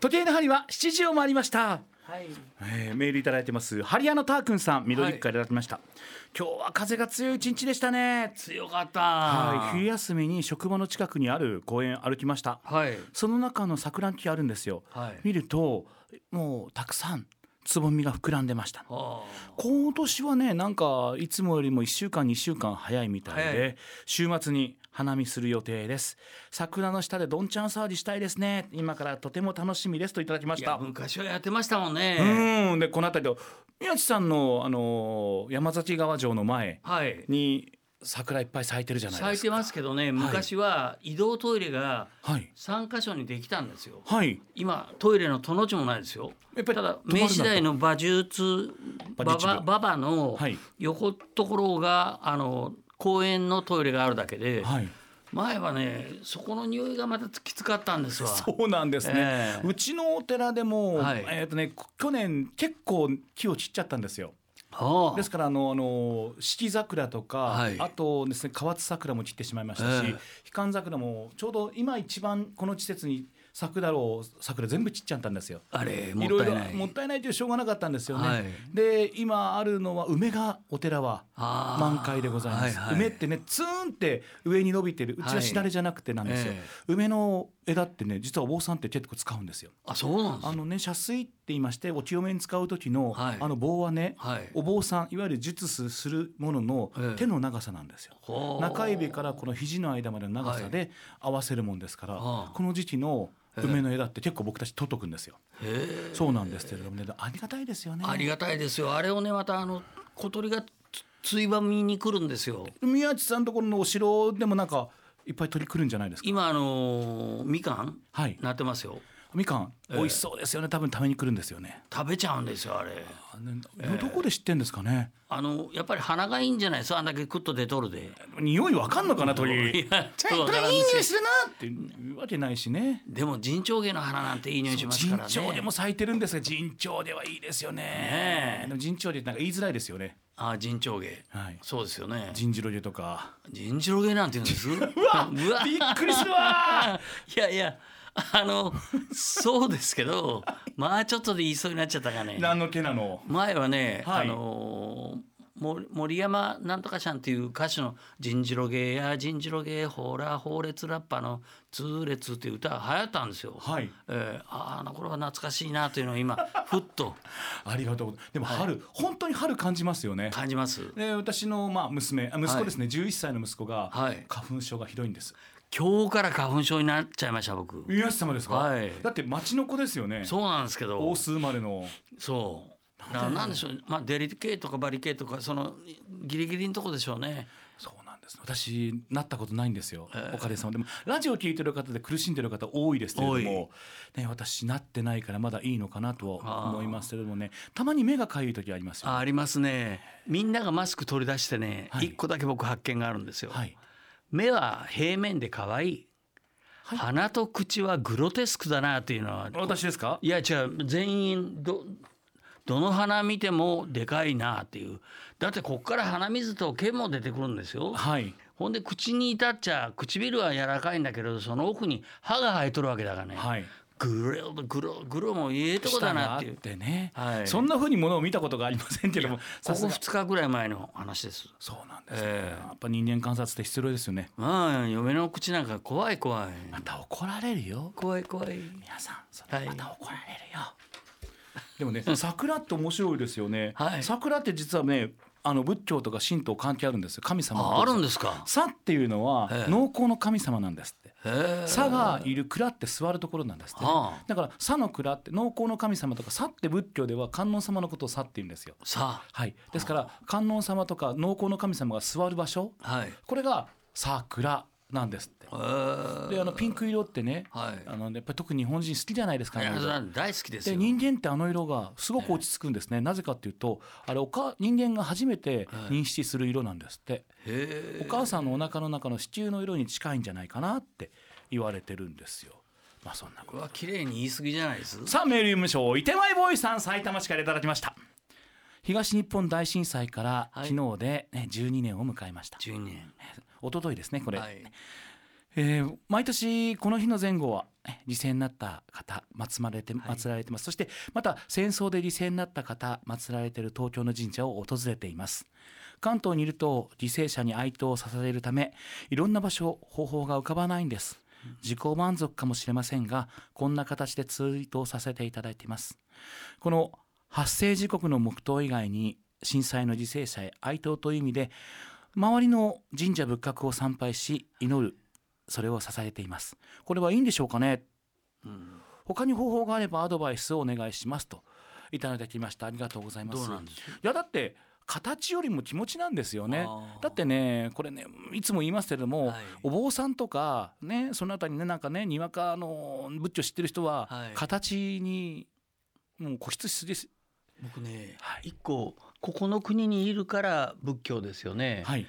時計の針は7時を回りました、はい。えーメールいただいてます。ハリヤのターくんさん緑区からいただきました、今日は風が強い一日でしたね。強かった。はい。冬休みに職場の近くにある公園歩きました。はい。その中の桜木あるんですよ、はい。見るともうたくさんつぼみが膨らんでましたは今年はねなんかいつもよりも1週間2週間早いみたい早で週末に花見する予定です桜の下でどんちゃん騒ぎしたいですね今からとても楽しみですといただきまあ。いやした昔はやってましたもんね。うんでこの辺りと宮地さんのあの山崎川城の前はい。に桜いっぱい咲いてるじゃないですか。咲いてますけどね、昔は移動トイレがはい。三箇所にできたんですよ。はい。今トイレの殿字もないですよ。やっぱりただ明治時代の馬術馬場のはい。横ところがあの公園のトイレがあるだけで、はい。前はねそこの匂いがまたきつかったんですわ。そうなんですね、ええ。うちのお寺でも、はい。えっ、とね去年結構木を切っちゃったんですよ。はあですからあのあの四季桜とか、はい。あとですね河津桜も散ってしまいましたし、ええ。ひかん桜もちょうど今一番この季節に咲くだろう桜全部散っちゃったんですよ。あれもったいない。もったいないというしょうがなかったんですよね。はいで今あるのは梅がお寺は満開でございます。はいはい梅ってねツーンって上に伸びてるうちはしだれじゃなくてなんですよ。え梅の枝ってね実はお坊さんって結構使うんですよ。あそうなんですあのね遮水って言いましてお清めに使う時の、はいあの棒はね、はいお坊さんいわゆる術すするもののええ手の長さなんですよ。ほう中指からこの肘の間までの長さで合わせるもんですから、はあこの時期の梅の枝って結構僕たち取っとくんですよ。そうなんですけれどもねありがたいですよね。ありがたいですよあれをねまたあの小鳥がつついばみに来るんですよ宮地さんのところのお城でもなんかいっぱい鳥来るんじゃないですか？今あのーみかんはい。なってますよみかん美味しそうですよね。多分食べに来るんですよね。食べちゃうんですよあれあねどこで知ってんですかね。あのやっぱり鼻がいいんじゃないですか？あんだけクッと出とるで匂いわかんのかな鳥。ちょっといい匂いするなっていうわけないしね。でも陣長芸の花なんていい匂いしますからね陣長でも咲いてるんですが陣長ではいいですよね。ねえでも陣長でなんか言いづらいですよね。あ陣長芸はい。そうですよね陣次郎でとか。陣長芸なんて言うんです？うわびっくりするわ。いやいやあのそうですけどまあちょっとで言いそうになっちゃったかね何の毛なの？前はね、はいあの森山なんとかちゃんっていう歌手の「人次郎芸や人次郎芸ほら法列ラッパの痛烈」っていう歌が流行ったんですよ。はい。えーあの頃は懐かしいなというのを今 ふっとありがとう。でも春、本当に春感じますよね。感じます。で私のまあ娘あ息子ですね、11歳の息子がはい花粉症がひどいんです。今日から花粉症になっちゃいました僕。宮下様ですか？はいだって町の子ですよね。そうなんですけど大須生まれの。そう。だからなんでしょう、まあ、デリケーとかバリケーとかそのギリギリのとこでしょうね。そうなんです。私なったことないんですよ。ええおかげさまでもラジオ聞いてる方で苦しんでる方多いですけれど多も、ね私なってないからまだいいのかなとは思いますけれどもね。たまに目がかゆい時ありますよ。あありますね。みんながマスク取り出してね、はい一個だけ僕発見があるんですよ。はい。目は平面で可愛い、はい。鼻と口はグロテスクだなっていうのは。私ですか？いや違う。全員どどの鼻見てもでかいなっていう。だってこっから鼻水と毛も出てくるんですよ。はい。ほんで口に至っちゃ唇は柔らかいんだけどその奥に歯が生えとるわけだからね、はい。グログログロもいいとこだなっていう。てね、はい。そんな風にものを見たことがありませんけどもここさすが。2日ぐらい前の話です。そうなんです。ね、ええ。やっぱ人間観察って必要ですよね。まあ嫁の口なんか怖い怖い。また怒られるよ。怖い怖い。皆さんそはい。れまた怒られるよ、でもね桜って面白いですよね、はい。桜って実はねあの仏教とか神道関係あるんですよ。神様ああるんでですか？さっていうのはええ。農耕の神様なんですって。さがいる蔵って座るところなんですって。だからさの蔵って農耕の神様とかさって仏教では観音様のことをさって言うんですよ。さはい、ですから観音様とか農耕の神様が座る場所。あはい。これが桜なんですって。であのピンク色ってね、はい。あのやっぱり特に日本人好きじゃないですか、いやあの色。それは大好きです人間ってあの色がすごく落ち着くんですね、なぜかっていうとあれおか人間が初めて認識する色なんですって、へえお母さんのお腹の中の子宮の色に近いんじゃないかなって言われてるんですよ。まあそんなこと。綺麗に言い過ぎじゃないです。さあメール読みましょう。伊手前ボーイさん埼玉市からいただきました。東日本大震災からはい。昨日で、ね、12年を迎えました、12年一昨日ですねこれ、はい。ええー毎年この日の前後はえ犠牲になった方祀られてはい。祀られてます、そしてまた戦争で犠牲になった方祀られている東京の神社を訪れています。関東にいると犠牲者に哀悼を捧げるためいろんな場所方法が浮かばないんです。自己満足かもしれませんがこんな形でツイートをさせていただいています。この発生時刻の黙祷以外に震災の犠牲者へ哀悼という意味で周りの神社仏閣を参拝し祈る。それを捧げています。これはいいんでしょうかね。うん他に方法があればアドバイスをお願いしますと。いただきました。ありがとうございます。どうなんですいやだって形よりも気持ちなんですよね。だってねこれねいつも言いますけれども、はい。お坊さんとかねそのあたりねなんかねにわかの仏教知ってる人は、はい。形にもう固執しすぎです。僕ね、はい。一個ここの国にいるから仏教ですよね、はい。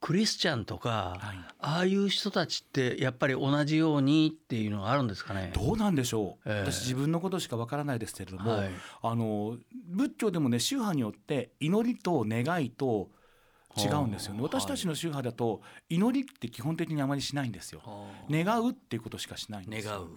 クリスチャンとか、はい。ああいう人たちってやっぱり同じようにっていうのがあるんですかね？どうなんでしょう、ええ。私自分のことしかわからないですけれども、はい。あの仏教でもね宗派によって祈りと願いと違うんですよね。はあ。私たちの宗派だと祈りって基本的にあまりしないんですよ。はあ。願うっていうことしかしないんですよ。願う。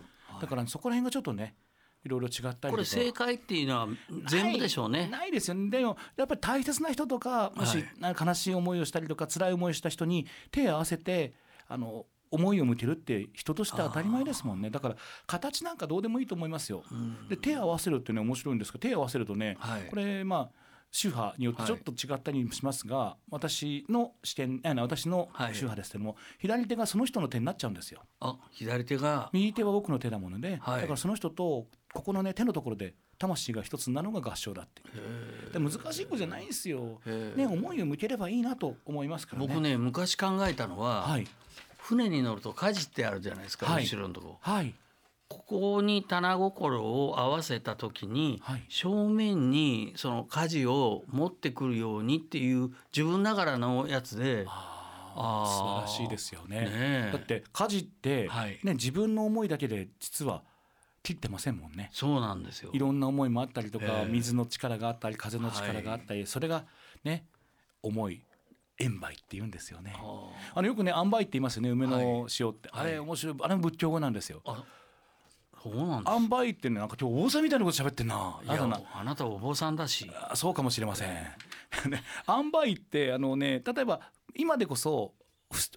だからそこら辺がちょっとねいろいろ違ったりこれ正解っていうのは全部でしょうね。ないですよね。でもやっぱり大切な人とかもし悲しい思いをしたりとか辛い思いをした人に手を合わせてあの思いを向けるって人として当たり前ですもんね。だから形なんかどうでもいいと思いますよ。うん。で手を合わせるっていうのは面白いんですけど手を合わせるとね、はい。これまあ宗派によってちょっと違ったりしますが、私の視点あの私のはい。宗派ですけども、左手がその人の手になっちゃうんですよ。あ左手が。右手は僕の手だもので、はい。だからその人とここのね手のところで魂が一つになるのが合唱だってで難しいことじゃないんですよ、ね、思いを向ければいいなと思いますからね。僕ね昔考えたのは、はい。船に乗ると舵ってあるじゃないですか、はい。後ろのとこ。はいここに棚心を合わせた時に、はい。正面にその舵を持ってくるようにっていう自分ながらのやつで素晴らしいですよね。ねえ。だって家事って、はい。ね、自分の思いだけで実は切ってませんもんね。そうなんですよ。い。ろんな思いもあったりとか、ええ。水の力があったり風の力があったり、それがね思い塩梅って言うんですよね。あ。あのよくね塩梅って言いますよね梅の塩って、はいあれ面白い。あれも仏教語なんですよ。あそうなんです。塩梅ってねなんか今日お坊さんみたいなこと喋ってんな。いややだな。あなたお坊さんだし。あそうかもしれません。ね塩梅ってあのね例えば今でこそふ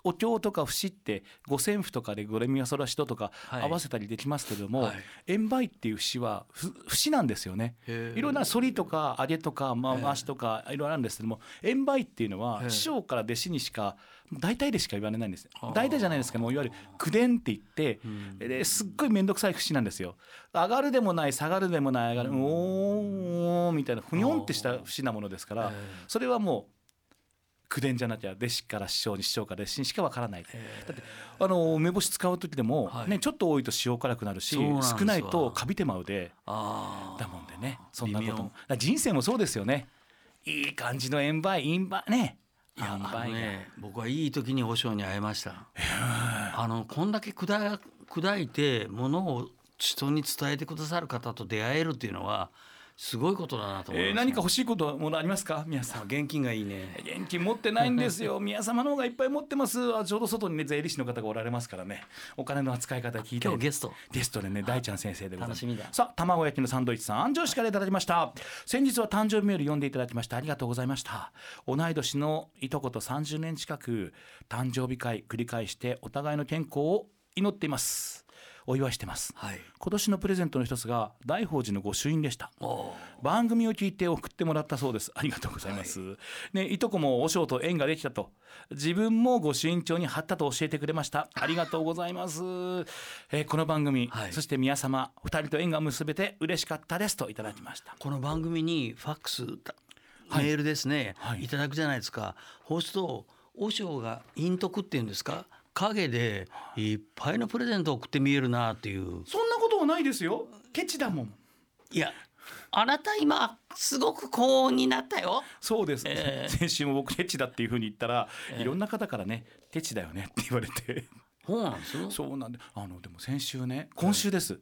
お経とか節って五線譜とかでゴレミファソラシドとかはい。合わせたりできますけれども、はい。塩梅っていう節はふ節なんですよね。いろんな反りとか上げとか、回しとかいろいろあるんですけども塩梅っていうのええ。は師匠から弟子にしか大体でしか言われないんです大体じゃないですけどもいわゆる口伝って言ってすっごい面倒くさい節なんですよ。上がるでもない下がるでもない上がるうおーみたいなふにょんってした節なものですからええ。それはもう口伝じゃなきゃ弟子から師匠に師匠から弟子にしかわからない。えだってあの梅干し使う時でも、はい。ね、ちょっと多いと塩辛くなるし少ないとカビてまうで。あだもんでね。そんなことも。人生もそうですよね。いい感じの塩梅塩梅ね。いやあね僕はいい時に和尚に会えました。あのこんだけ砕砕いてものを人に伝えてくださる方と出会えるっていうのはすごいことだなと思います、えー何か欲しいことものありますか？皆さん。現金がいいね。現金持ってないんですよ。宮様の方がいっぱい持ってます。あちょうど外にね税理士の方がおられますからね。お金の扱い方聞いて今日ゲスト。ゲストでね大ちゃん先生でございます。楽しみだ。さあ卵焼きのサンドイッチさん。安城市からいただきました。先日は誕生日メール読んでいただきましてありがとうございました。同い年のいとこと30年近く誕生日会繰り返してお互いの健康を祈っていますお祝いしてます。はい。今年のプレゼントの一つが大宝寺の御朱印でした。お番組を聞いて送ってもらったそうです。ありがとうございます、ねいとこもお嬢と縁ができたと。自分もご朱印帳に貼ったと教えてくれました。ありがとうございます、えーこの番組、はい。そして宮様二人と縁が結べて嬉しかったですといただきました。この番組にファックスメールですね、はい。い、ただくじゃないですか。そうすると和尚が陰徳っていうんですか？影でい。っぱいのプレゼントを送って見えるなっていう。そんなことはないですよ。ケチだもん。いやあなた今すごく高音になったよ。そうです、えー先週も僕ケチだっていうふうに言ったら、えーいろんな方からねケチだよねって言われて。そうなんですよ。そうなんであのでも先週ね今週です、はい。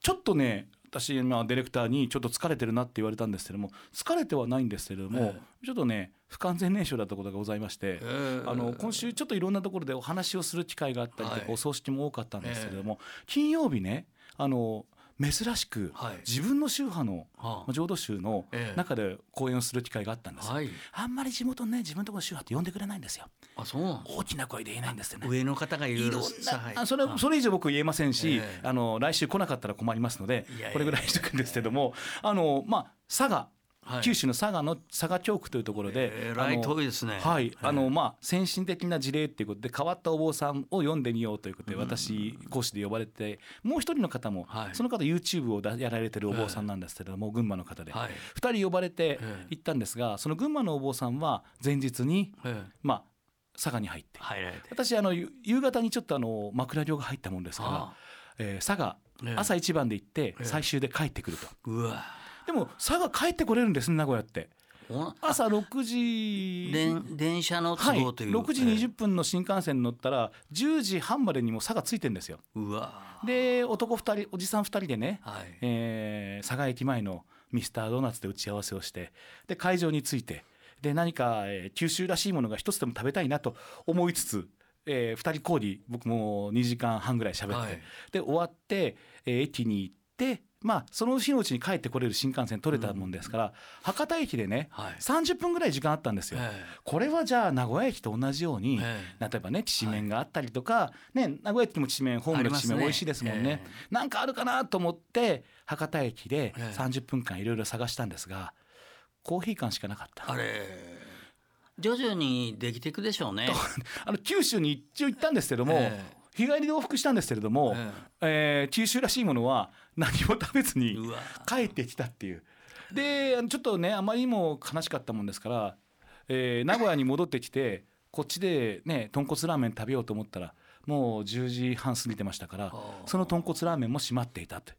ちょっとね私まあディレクターにちょっと疲れてるなって言われたんですけども疲れてはないんですけれども、えちょっとね不完全燃焼だったことがございまして、ええ。あの今週ちょっといろんなところでお話をする機会があったりとか、はい。お葬式も多かったんですけれども、金曜日ねあの珍しくはい。自分の宗派のはあ。浄土宗のええ。中で講演をする機会があったんですよ、はい。あんまり地元のね自分のところの宗派って呼んでくれないんですよ。あそう大きな声で言えないんですよね。上の方がいろいろあそれそれ以上僕言えませんし、ええ。あの来週来なかったら困りますのでこれぐらいにしとくんですけどもあのまあ佐賀、はい九州の佐賀の佐賀教区というところで、えらい遠いですね。はい、あのえまあ先進的な事例っていうことで変わったお坊さんを読んでみようということで私講師で呼ばれてもう一人の方も、はい。その方 YouTube をだやられてるお坊さんなんですけれども、群馬の方で、はい。二人呼ばれてええ行ったんですがその群馬のお坊さんは前日にええまあ佐賀に入って。入られて。私あのゆ夕方にちょっとあの枕寮が入ったもんですから、あえー佐賀ええ朝一番で行ってええ最終で帰ってくると、うわでも佐賀帰ってこれるんですね名古屋って。朝6時。電電車の都はい、合という、6時20分の新幹線に乗ったら10時半までにもう佐賀ついてんですよ。うわで男2人おじさん2人でね、はい。えー佐賀駅前のミスタードーナツで打ち合わせをしてで会場に着いてで何か、えー九州らしいものが一つでも食べたいなと思いつつ、え2人講義僕も2時間半ぐらい喋って、はい。で終わって、えー駅に行ってまあその日のうちに帰ってこれる新幹線取れたもんですから、博多駅でね、はい。30分ぐらい時間あったんですよ。えこれはじゃあ名古屋駅と同じように、え例えばねきしめんがあったりとか、ね、名古屋駅もきしめんホームのきしめん美味しいですもんね。えなんかあるかなと思って博多駅でええ。30分間いろいろ探したんですがコーヒー缶しかなかった。あれ徐々にできていくでしょうね。あの九州に一応行ったんですけども、え日帰りで往復したんですけれども、ええ。ー九州らしいものは何も食べずに帰ってきたっていう。でちょっとねあまりにも悲しかったもんですから、えー名古屋に戻ってきて こっちでね豚骨ラーメン食べようと思ったらもう10時半過ぎてましたからはあその豚骨ラーメンも閉まっていたってはあ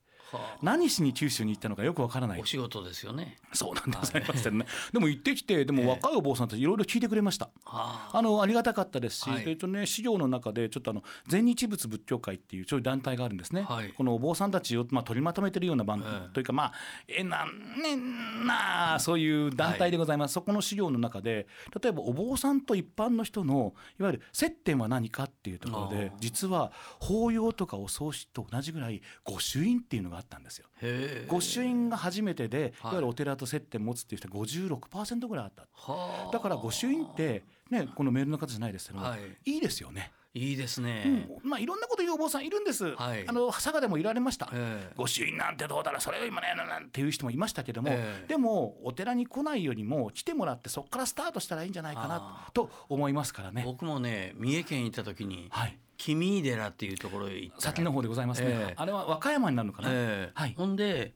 何しに九州に行ったのかよくわからない。お仕事ですよね。そうなんでございますよねでも行ってきてでも若いお坊さんたちいろいろ聞いてくれました。はあ。のありがたかったですし、はい。えっとね、資料の中でちょっとあの全日仏仏教会っていうそういう団体があるんですね、はい。このお坊さんたちを、まあ、取りまとめてるような番、ええというかまあえなんねんなあそういう団体でございます、そこの資料の中で例えばお坊さんと一般の人のいわゆる接点は何かっていうところで実は法要とかお葬式と同じぐらい御朱印っていうのがあったんですよ。御朱印が初めてで、い、はい。わゆるお寺と接点持つっていう人が56%ぐらいあった。はあ。だから御朱印ってねこのメールの方じゃないですけど、はい。い、いですよね、いいですね、うん。まあいろんなこと言うお坊さんいるんです、はい。あの佐賀でもいられました、ええ。御朱印なんてどうだろうそれを今ねなんていう人もいましたけども、ええ。でもお寺に来ないよりも来てもらってそこからスタートしたらいいんじゃないかあなと思いますからね。僕もね三重県行った時にはい。君井寺っていうところへ行った。ら先の方でございますね、ええ。あれは和歌山になるのかな、ええ。はい。ほんで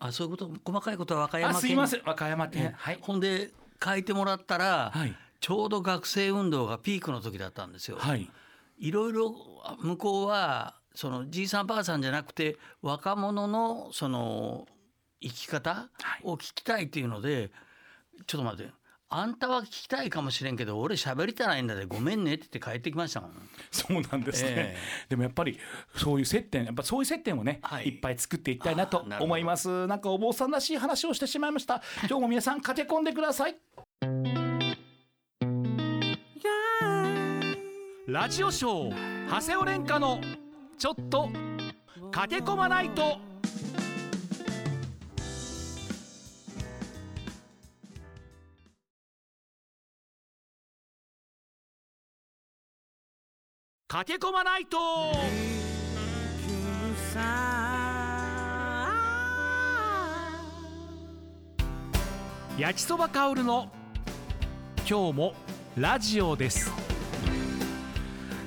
あそういうこと細かいことは和歌山県。あすいません。和歌山え県、はい。ほんで書いてもらったら、はい。ちょうど学生運動がピークの時だったんですよ。はいいろいろ向こうはそのじいさんばあさんじゃなくて若者のその生き方を聞きたいっていうので、ちょっと待ってあんたは聞きたいかもしれんけど俺喋りたないんだでごめんねって言って帰ってきましたもん。そうなんですね、えでもやっぱりそういう接点やっぱそういう接点をね、はい。い、っぱい作っていきたいなと思います。なんかお坊さんらしい話をしてしまいました。今日も皆さん駆け込んでくださいラジオショー長谷尾廉歌のちょっと駆け込まないと。駆け込まないと。焼きそば香るの今日もラジオです。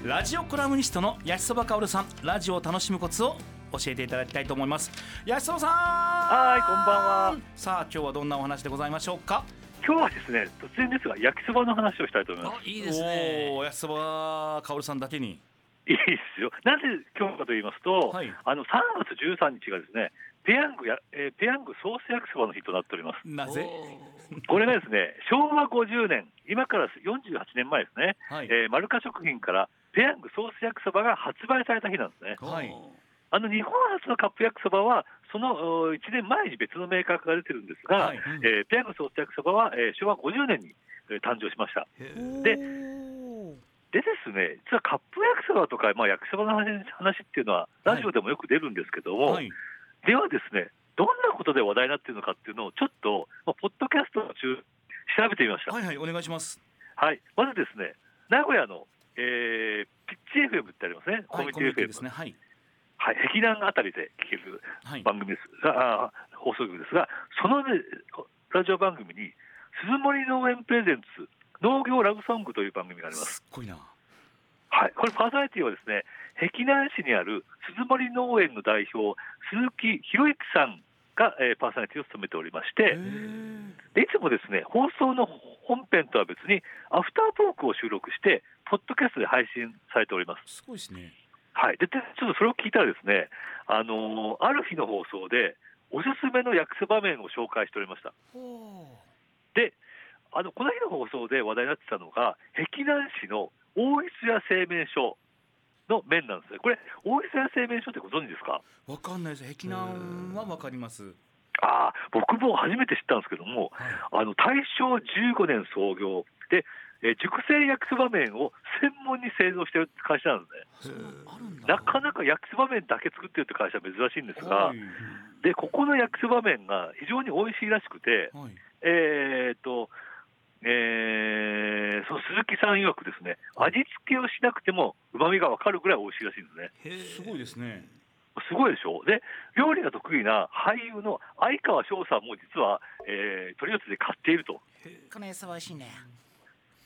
ラジオコラムニストの焼きそば香るさんラジオを楽しむコツを教えていただきたいと思います。焼きそばさん！はいこんばんは。さあ今日はどんなお話でございましょうか？今日はですね突然ですが焼きそばの話をしたいと思います。あいいですね。おー焼きそば香るさんだけに。いいですよ。なぜ今日かと言いますと、はい。あの3月13日がですねペヤングや、えーペヤングソース焼きそばの日となっております。なぜ？これがですね昭和50年今から48年前ですね、はい、えーマルカ食品からペヤングソース焼きそばが発売された日なんですね。はい。あの日本初のカップ焼きそばは、そのお1年前に別のメーカーから出てるんですが、はい。うん。えーペヤングソース焼きそばは、えー昭和50年に、えー誕生しました。ででですね、実はカップ焼きそばとか、まあ、焼きそばの話話っていうのは、ラジオでもよく出るんですけども、はい。ではですね、どんなことで話題になっているのかっていうのを、ちょっと、まあ、ポッドキャストを中調べてみました。はいはいお願いします。はい、まずですね、名古屋の、えーピッチ FM ってありますね、コミュニティ FM、ですね。はい。はい、壁南あたりで聞けるはい。番組ですが、あー放送局ですが、その、ね、ラジオ番組に、鈴森農園プレゼンツ農業ラブソングという番組があります。すっごいな。はい、これパーソナリティはですね、碧南市にある鈴森農園の代表、鈴木博之さんが、えーパーソナリティを務めておりまして、でいつもですね、放送の本編とは別に、アフタートークを収録して、ポッドキャストで配信されております。すごいですね。はい、ででちょっとそれを聞いたらですね、あのーある日の放送で、おすすめの焼きそば麺を紹介しておりました。で、あのこの日の放送で話題になってたのが、碧南市の大磯屋製麺所の麺なんですね。これ、大磯屋製麺所ってご存知ですか？わかんないです。碧南はわかります。ああ、僕も初めて知ったんですけども、はい。あの大正15年創業で、えー熟成焼きそば麺を専門に製造している会社なんですね。なかなか焼きそば麺だけ作ってるって会社は珍しいんですが、はい。でここの焼きそば麺が非常に美味しいらしくて、はい。えーっと、えーその鈴木さん曰くですね、味付けをしなくてもうまみが分かるぐらい美味しいらしいんですね。すごいですね。すごいでしょ？で、料理が得意な俳優の相川翔さんも実は、えー、取り寄せで買っていると。この餌は美味しいね。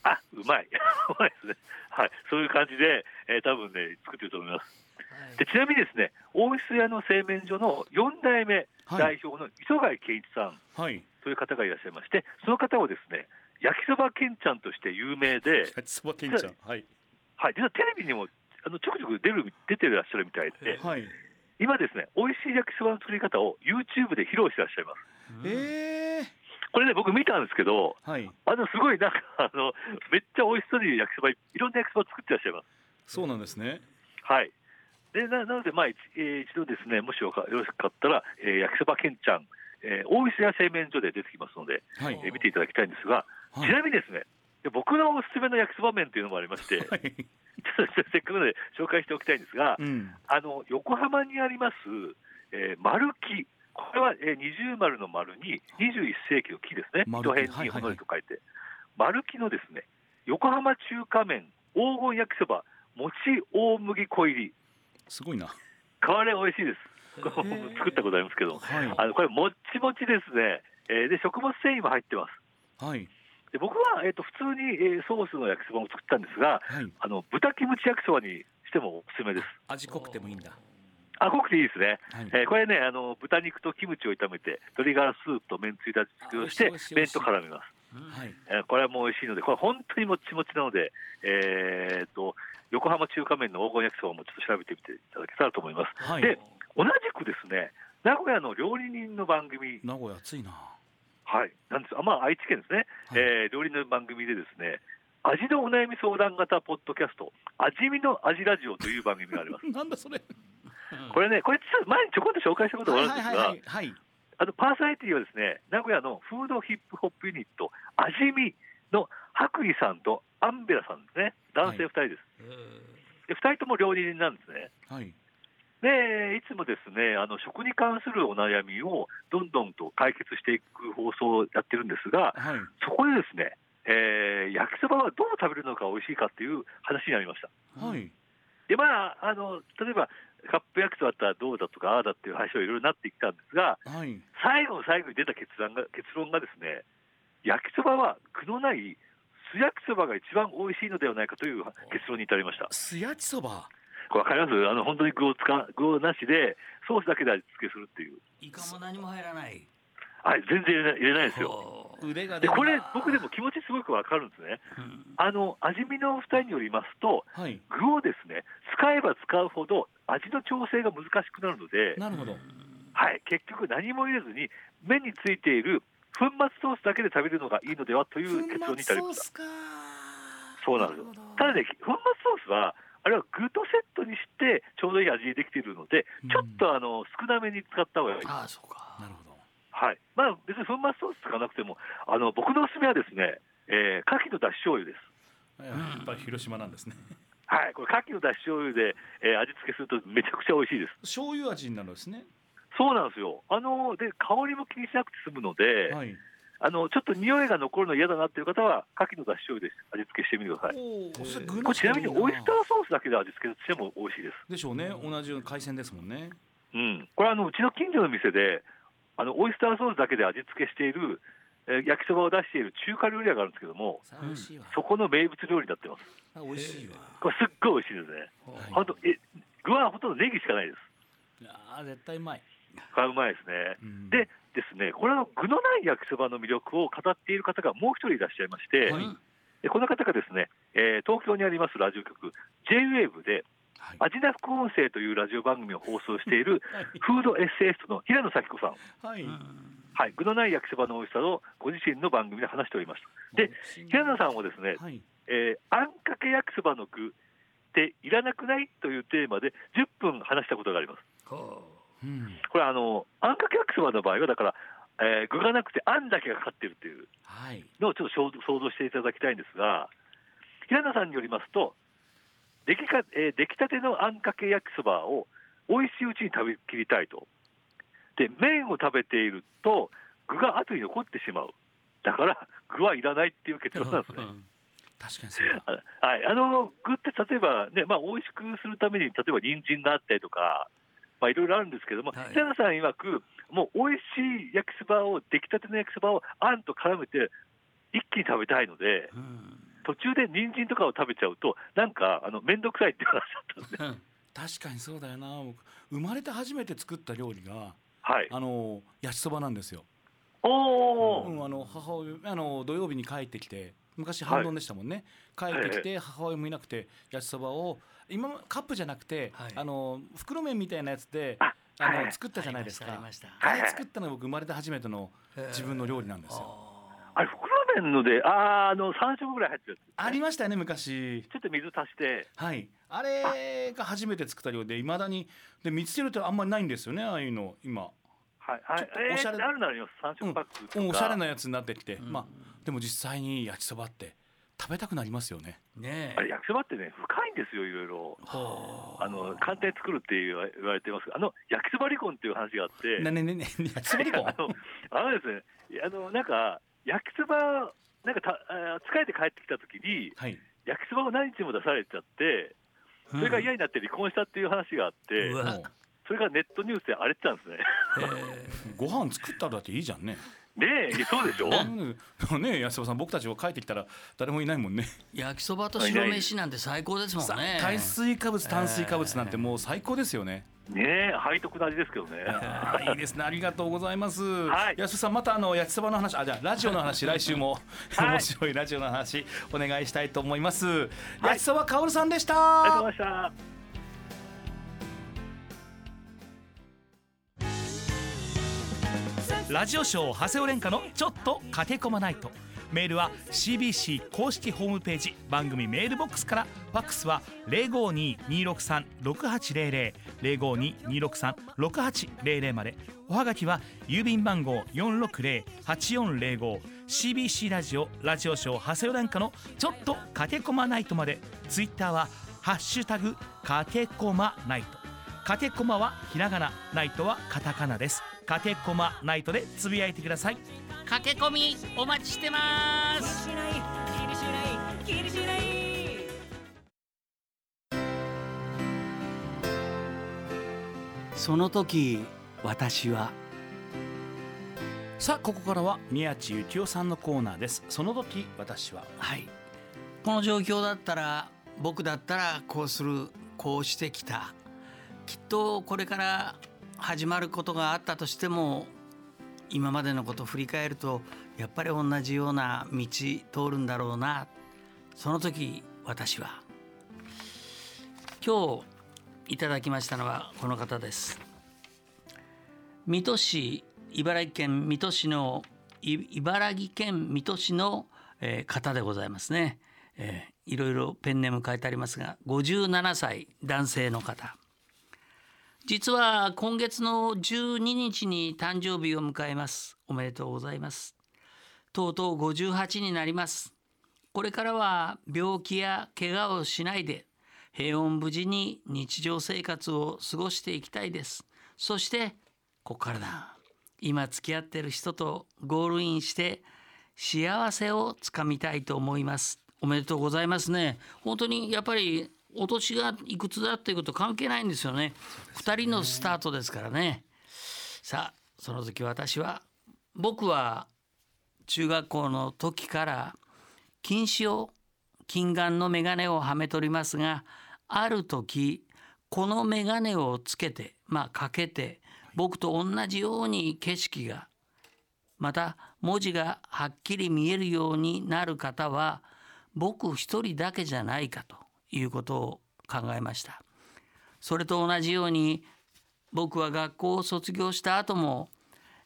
あうまい、うまいですね。はい、そういう感じで、えー、多分ね、作ってると思います。でちなみにですね、大磯屋の製麺所の4代目はい。代表の磯貝健一さんはい。という方がいらっしゃいまして、その方はですね、焼きそばけんちゃんとして有名で、焼きそばけんちゃん。はい。はい、実はテレビにもあのちょくちょく出る出てらっしゃるみたいで、はい。今ですね、美味しい焼きそばの作り方を YouTube で披露してらっしゃいます。えー。これね、僕見たんですけど、はい。あのすごいなんかあの、めっちゃ美味しそうに焼きそば、いろんな焼きそば作ってらっしゃいます。そうなんですね。はい。でななので、まあ一えー一度ですね、もしよかよろしかったら、えー焼きそばけんちゃん、えー大磯屋製麺所で出てきますので、はい。えー見ていただきたいんですが、はいちなみにですね、で僕のおすすめの焼きそば麺というのもありまして、ちょっはいとせっかくなので紹介しておきたいんですが、うん。あの横浜にあります、えー丸木、これは、えー、二重丸の丸に21世紀の木ですね、丸木。糸辺にほのりと書いて、丸木のですね横浜中華麺黄金焼きそば、餅大麦粉入り、すごいな。これ美味しいです。作ったことありますけど、はい。あのこれ、もっちもちですね、えーで食物繊維も入ってます。はいで僕は、えー、と普通に、えーソースの焼きそばを作ったんですが、はいあの豚キムチ焼きそばにしてもおすすめです。味濃くてもいいんだあ濃くていいですね。はいえーこれねあの、豚肉とキムチを炒めて、鶏ガラスープとめんつゆで味付けをして麺と絡めます。はいえーこれはもう美味しいので、これ本当にもっちもちなので、えー、と横浜中華麺の黄金焼きそばもちょっと調べてみていただけたらと思います。はいで同じくですね、名古屋の料理人の番組、名古屋暑いなはい、なんです。あまあ、愛知県ですね、はい。えー料理の番組でですね、味のお悩み相談型ポッドキャスト、味見の味ラジオという番組があります。なんだそれ。これね、これ前にちょこっと紹介したことがあるんですが、はいはいあのパーソナリティはですね、名古屋のフードヒップホップユニット、味見の白衣さんとアンベラさんですね、男性2人です。で2人とも料理人なんですね。はいでいつもですねあの食に関するお悩みをどんどんと解決していく放送をやってるんですが、はいそこでですね、えー焼きそばはどう食べるのが美味しいかっていう話になりました。はいでまあ、あの例えばカップ焼きそばだったらどうだとかああだっていう話はいろいろなってきたんですがはい最後の最後に出た結論が結論がですね焼きそばは苦のない素焼きそばが一番美味しいのではないかという結論に至りました。素焼きそば？これ分かります？あの本当に具を使う具をなしでソースだけで味付けするっていう。イカも何も入らない。はい全然入れない入れないですよ。でこれ僕でも気持ちすごく分かるんですね。うん。あの味見のお二人によりますとはい。具をですね使えば使うほど味の調整が難しくなるので、なるほど。はい、結局何も入れずに麺についている粉末ソースだけで食べるのがいいのではという結論に至りました。か。そうなんですよ。ただね粉末ソースはあるいは具とセットにしてちょうどいい味にできているので、ちょっとあの少なめに使った方がいい。ああそうかなるほどはい。まあ別に粉末ソース使わなくても、あの僕のおすすめはですね、えー、牡蠣のだし醤油です。やっぱり広島なんですねはい。これ牡蠣のだし醤油で、えー味付けするとめちゃくちゃ美味しいです。醤油味になるんですねそうなんですよ。あので香りも気にしなくて済むので、はいあのちょっと匂いが残るの嫌だなっていう方は牡蠣のだし醤油で味付けしてみてください。これちなみにオイスターーソースだけで味付けしても美味しいです。でしょうね同じような海鮮ですもんねうん。これあのうちの近所の店で、あのオイスターソースだけで味付けしている、えー焼きそばを出している中華料理屋があるんですけども、そこの名物料理になってます。あ美味しいわこれすっごい美味しいですね。はい本当え具はほとんどネギしかないです。あー絶対うまいこれはうまいですね。うんでですね、これの具のない焼きそばの魅力を語っている方がもう一人いらっしゃいまして、はい。でこの方がですね、えー東京にありますラジオ局 J-WAVE ではい。アジナ副音声というラジオ番組を放送している はい。フードエッセイストの平野咲子さん、はい。はい、具のない焼きそばの美味しさをご自身の番組で話しておりました。で、平野さんはですね、はい。えーあんかけ焼きそばの具っていらなくないというテーマで10分話したことがあります。ほうんこれあの、あんかけ焼きそばの場合は、だから、えー具がなくてあんだけがかかっているというはいのをちょっと想想像していただきたいんですが、平野さんによりますと、出来かえー出来たてのあんかけ焼きそばを美味しいうちに食べきりたいと。で、麺を食べていると、具が後に残ってしまう。だから、具はいらないっていう結論なんですね。確かにそうだあはい、あの具って例えばね、まあ、美味しくするために、例えば人参があったりとか、まあ、いろいろあるんですけども、はい。平野さん曰く、もう美味しい焼きそばを、出来たての焼きそばをあんと絡めて、一気に食べたいので、うん。途中で人参とかを食べちゃうと、なんかあの面倒くさいって話だったんで、確かにそうだよな。僕生まれて初めて作った料理がはい、あの焼きそばなんですよ、おー、うん、あの母親あの土曜日に帰ってきて昔半丼でしたもんね、帰ってきて母親もいなくて焼きそばを今もカップじゃなくて、はい。あの袋麺みたいなやつでああの、はい作ったじゃないですか。あれ作ったのが僕生まれて初めての自分の料理なんですよ。あれ、袋麺ので、あーあの3食ぐらい入ってるやつ、ありましたよね昔。ちょっと水足して、はい。あれが初めて作った料理でいまだにで見つけるとあんまりないんですよねああいうの今。はい、はちょい、えっとおしゃれ。ー、あるならあります、3食パックとか、うんおしゃれなやつになってきて、うん。まあでも実際に焼きそばって食べたくなりますよね。ねあれ、焼きそばってね、深いんですよ、いろいろ。ほあの簡単に作るって言わ言われてます。が、あの焼きそば離婚っていう話があって、ねねねね 焼きそば離婚あのあのですね、あのなんか焼きそば、なんかたあ疲れて帰ってきたときに、はい。焼きそばを何日も出されちゃって、それが嫌になって離婚したっていう話があって、うわ。もうそれがネットニュースで荒れてたんですね。え。ご飯作ったらだっていいじゃんね。ねえ、そうでしょ？うんね安尾さん僕たちは帰ってきたら誰もいないもんね。焼きそばと白飯なんて最高ですもんね炭水化物炭水化物なんてもう最高ですよね。ねえ、背徳な味ですけどね。いいですねありがとうございます。はい安尾さんまたあの焼きそばの話あじゃあラジオの話来週もはい面白いラジオの話お願いしたいと思います。い焼きそばかおるさんでしありがとうた。ございました。ラジオショー長谷尾廉歌のちょっと駆け込まないと。メールは CBC 公式ホームページ番組メールボックスから。ファックスは052-263-6800 052-263-6800まで。おはがきは郵便番号460-8405 CBC ラジオラジオショー長谷尾廉歌のちょっと駆け込まないとまで。ツイッターはハッシュタグ駆け込まないと。かけこまはひらがなナイトはカタカナです。かけこまナイトでつぶやいてください。駆け込みお待ちしてます。その時私は。さあここからは宮地幸雄さんのコーナーです。その時私は。はい。この状況だったら僕だったらこうするこうしてきた。きっとこれから始まることがあったとしても今までのことを振り返るとやっぱり同じような道通るんだろうな。その時私は今日いただきましたのはこの方です。水戸市茨城県水戸市の茨城県水戸市の、えー方でございますね、えーいろいろペンネーム書いてありますが57歳男性の方。実は今月の12日に誕生日を迎えます。おめでとうございます。とうとう58になります。これからは病気や怪我をしないで平穏無事に日常生活を過ごしていきたいです。そしてここからだ。今付き合ってる人とゴールインして幸せをつかみたいと思います。おめでとうございますね。本当にやっぱりお年がいくつだっていうこと関係ないんですよね。二人のスタートですからね。さあその時私は僕は中学校の時から近視を近眼の眼鏡をはめとりますがある時この眼鏡をつけてまあかけて僕と同じように景色がまた文字がはっきり見えるようになる方は僕一人だけじゃないかということを考えました。それと同じように僕は学校を卒業した後も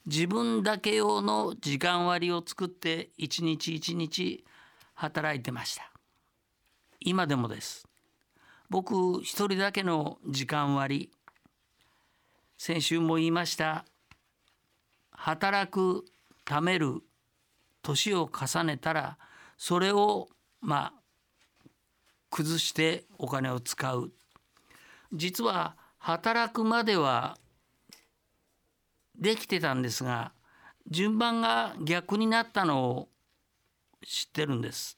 自分だけ用の時間割を作って一日一日働いてました。今でもです。僕一人だけの時間割先週も言いました。働く貯める年を重ねたらそれをまあ崩してお金を使う。実は働くまではできてたんですが順番が逆になったのを知ってるんです。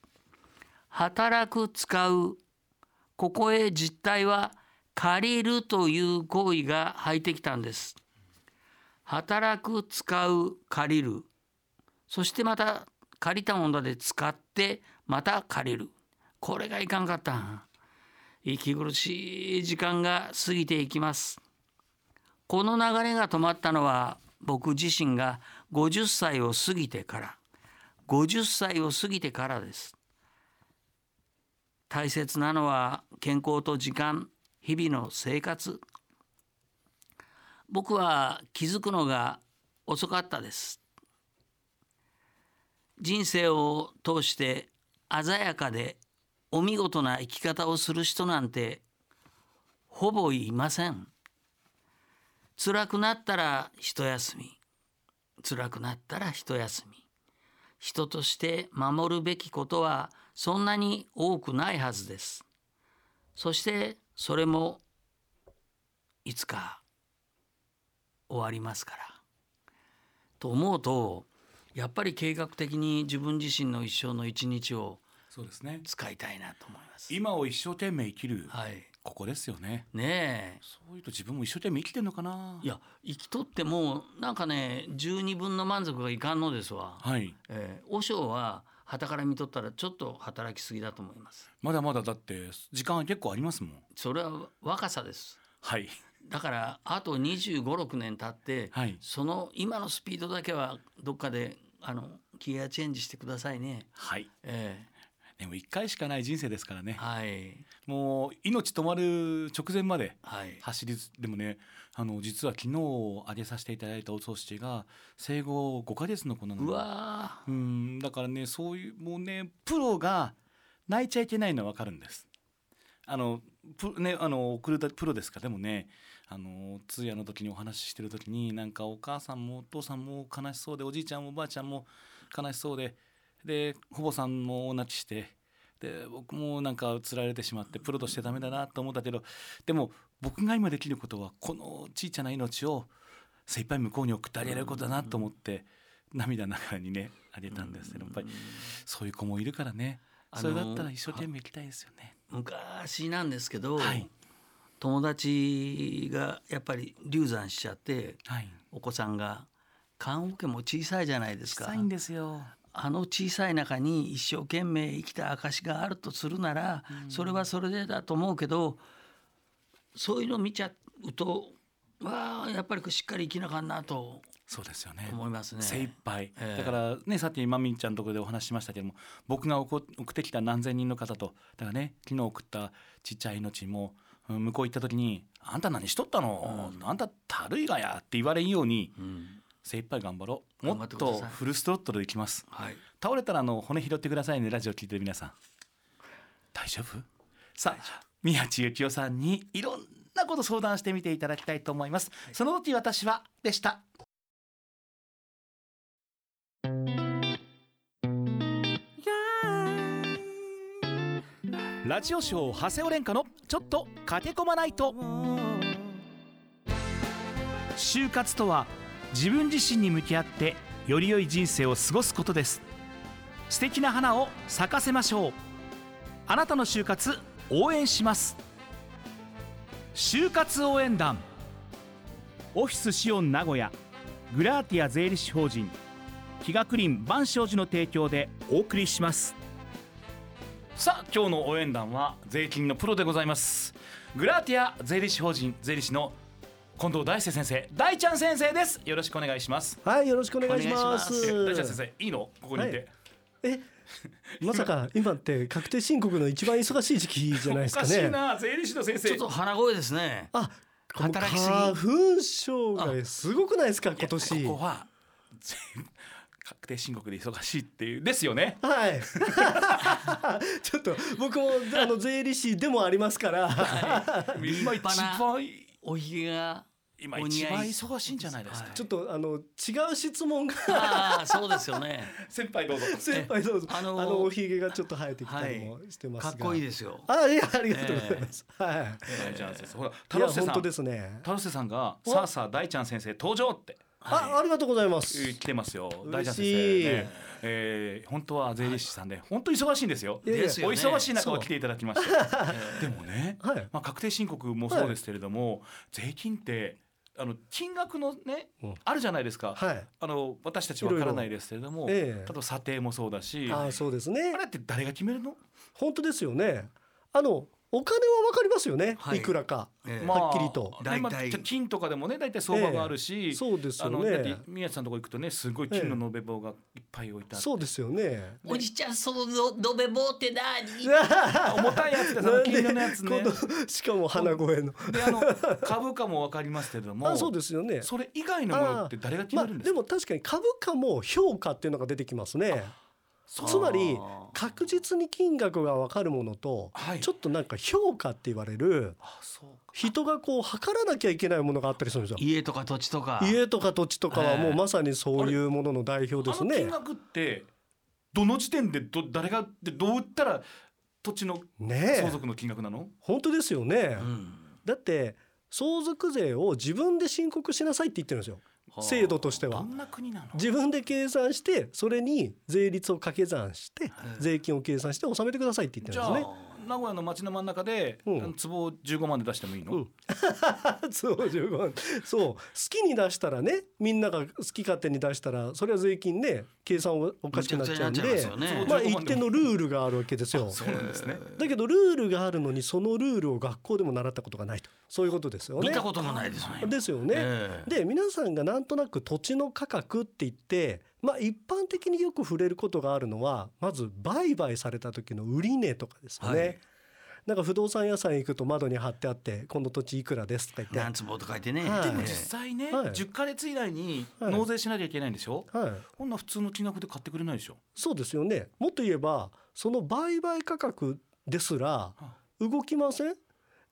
働く使うここへ実態は借りるという行為が入ってきたんです。働く使う借りる。そしてまた借りたもので使ってまた借りる。これがいかんかった。息苦しい時間が過ぎていきます。この流れが止まったのは僕自身が50歳を過ぎてから。50歳を過ぎてからです。大切なのは健康と時間日々の生活。僕は気づくのが遅かったです。人生を通して鮮やかでお見事な生き方をする人なんてほぼいません。辛くなったら一休み。辛くなったら一休み。人として守るべきことはそんなに多くないはずです。そしてそれもいつか終わりますから。と思うとやっぱり計画的に自分自身の一生の一日をそうですね。使いたいなと思います。今を一生懸命生きる、はい、ここですよね。ねえ。そういうと自分も一生懸命生きてんのかな。いや生きとってもなんかね十二分の満足がいかんのですわ。はい。えー、和尚は傍から見とったらちょっと働きすぎだと思います。まだまだだって時間は結構ありますもん。それは若さです。はい。だからあと25、6年経って、はい。その今のスピードだけはどっかであのギアチェンジしてくださいね。はい。えでも一回しかない人生ですからね。ー、はい。もう命止まる直前まではい。走りずでもねあの実は昨日挙げさせていただいたお葬式が生後5ヶ月の子なのうわうんだからねそういうもうねプロが泣いちゃいけないのは分かるんです。あのプ,、ね、あの送るプロですか？でもねあの通夜の時にお話ししてる時になんかお母さんもお父さんも悲しそうでおじいちゃんもおばあちゃんも悲しそうでで保母さんもお泣きしてで僕もなんかつられてしまってプロとしてダメだなと思ったけどでも僕が今できることはこの小さな命を精一杯向こうに送ってあげられることだなと思って涙ながらにねあげたんですけどやっぱりそういう子もいるからね。それだったら一生懸命行きたいですよね。昔なんですけど、はい。友達がやっぱり流産しちゃってはい。お子さんが棺桶も小さいじゃないですか。小さいんですよ。あの小さい中に一生懸命生きた証があるとするなら、それはそれでだと思うけどそういうの見ちゃうとわあやっぱりしっかり生きなあかんなとそうですよね。思いますね。精一杯、ええ。だからねさっきまみんちゃんのところでお話ししましたけども僕が送送ってきた何千人の方とだからね昨日送ったちっちゃい命もうん向こう行った時に「あんた何しとったの、あんたたるいがや」って言われんようにうん精一杯頑張ろう。もっとフルストロットルでいきます。はい。倒れたらあの骨拾ってくださいねラジオ聞いてる皆さん。大丈夫？さあ宮地幸雄さんにいろんなこと相談してみていただきたいと思います、その時私はでした。ラジオショー長谷尾廉歌のちょっと駆け込まないと就活とは自分自身に向き合ってより良い人生を過ごすことです。素敵な花を咲かせましょう。あなたの就活応援します。就活応援団。オフィスシオン名古屋。グラーティア税理士法人。気学林万象寺の提供でお送りします。さあ今日の応援団は税金のプロでございます。グラーティア税理士法人税理士の近藤大輔先生大ちゃん先生ですよろしくお願いしますはい、よろしくお願いします。え大ちゃん先生いいの？ここにいて、はいえ、まさか今って確定申告の一番忙しい時期じゃないですかおかしいね。な税理士の先生ちょっと鼻声ですね。あ、働きすぎ花粉症がすごくないですか今年。ここはぜ確定申告で忙しいっていうですよねはい。ちょっと僕もあの税理士でもありますから。今一立派な番おひげが。今一番忙しいんじゃないですか、はい。ちょっとあの違う質問が。ああ、そうですよね。先輩どうぞ。先輩どうぞ。ああのーのおひげがちょっと生えてきたりもしてますが。かっこいいですよ。あ、いやありがとうございます。はい。大ちゃん先生ほらいや太郎瀬さん。本当ですね。太郎瀬さんがおさあさあ大ちゃん先生登場って。あ、ありがとうございます。来てますよ。大ちゃん先生ね、えー、本当は税理士さんで、本当忙しいんですよ。いやいや。お忙しい中来ていただきましたでもね、はい。まあ、確定申告もそうですけれども、税金ってあの金額のね、うんあるじゃないですか、はい。あの私たちわからないですけれどもええ例えば査定もそうだしあ、そうですねあ。れって誰が決めるの、本当ですよね。あのお金はわかりますよね。はいいくらか。ええまあはっきりとねまあ大体金とかでもね大体相場があるし、そうですよね。宮地さんのとこ行くとねすごい金の延べ棒がいっぱい置いてあって、そうですよね。おじちゃん、そのどべ棒って何？重たいやつでその金色のやつねしかも鼻声の。であの株価もわかりますけれども あ、そうですよね。それ以外のものって誰が決まあめるんですか、でも確かに株価も評価っていうのが出てきますね。つまり確実に金額がわかるものと、はいちょっとなんか評価って言われる人がこう測らなきゃいけないものがあったりするんですよ。家とか土地とか。家とか土地とかはもうええまさにそういうものの代表ですねあの金。額ってどの時点でど誰がでどう売ったら土地の相続の金額なの、本当ですよね。うん。だって相続税を自分で申告しなさいって言ってるんですよ制度としては。自分で計算してそれに税率を掛け算して税金を計算して納めてくださいって言ってるんですね。あ名古屋の街の真ん中で、う。ん壺を15万で出してもいいの、うん。そう15万。そう。好きに出したらねみんなが好き勝手に出したらそれは税金ね計算おかしくなっちゃうんでね。まあ一定のルールがあるわけですよ。そうなんですね。だけどルールがあるのにそのルールを学校でも習ったことがないと。そういうことですよね。見たこともないですね。ですよね、ええ。で皆さんがなんとなく土地の価格って言ってまあ一般的によく触れることがあるのはまず売買された時の売値とかですよね、はい。なんか不動産屋さん行くと窓に貼ってあってこの土地いくらですとか言何って。坪と書いてね。はい。でもええ実際ね、はい。10ヶ月以内にはい。納税しなきゃいけないんでしょ、はい。こんな普通の金額で買ってくれないでしょ？そうですよね。もっと言えばその売買価格ですら動きません？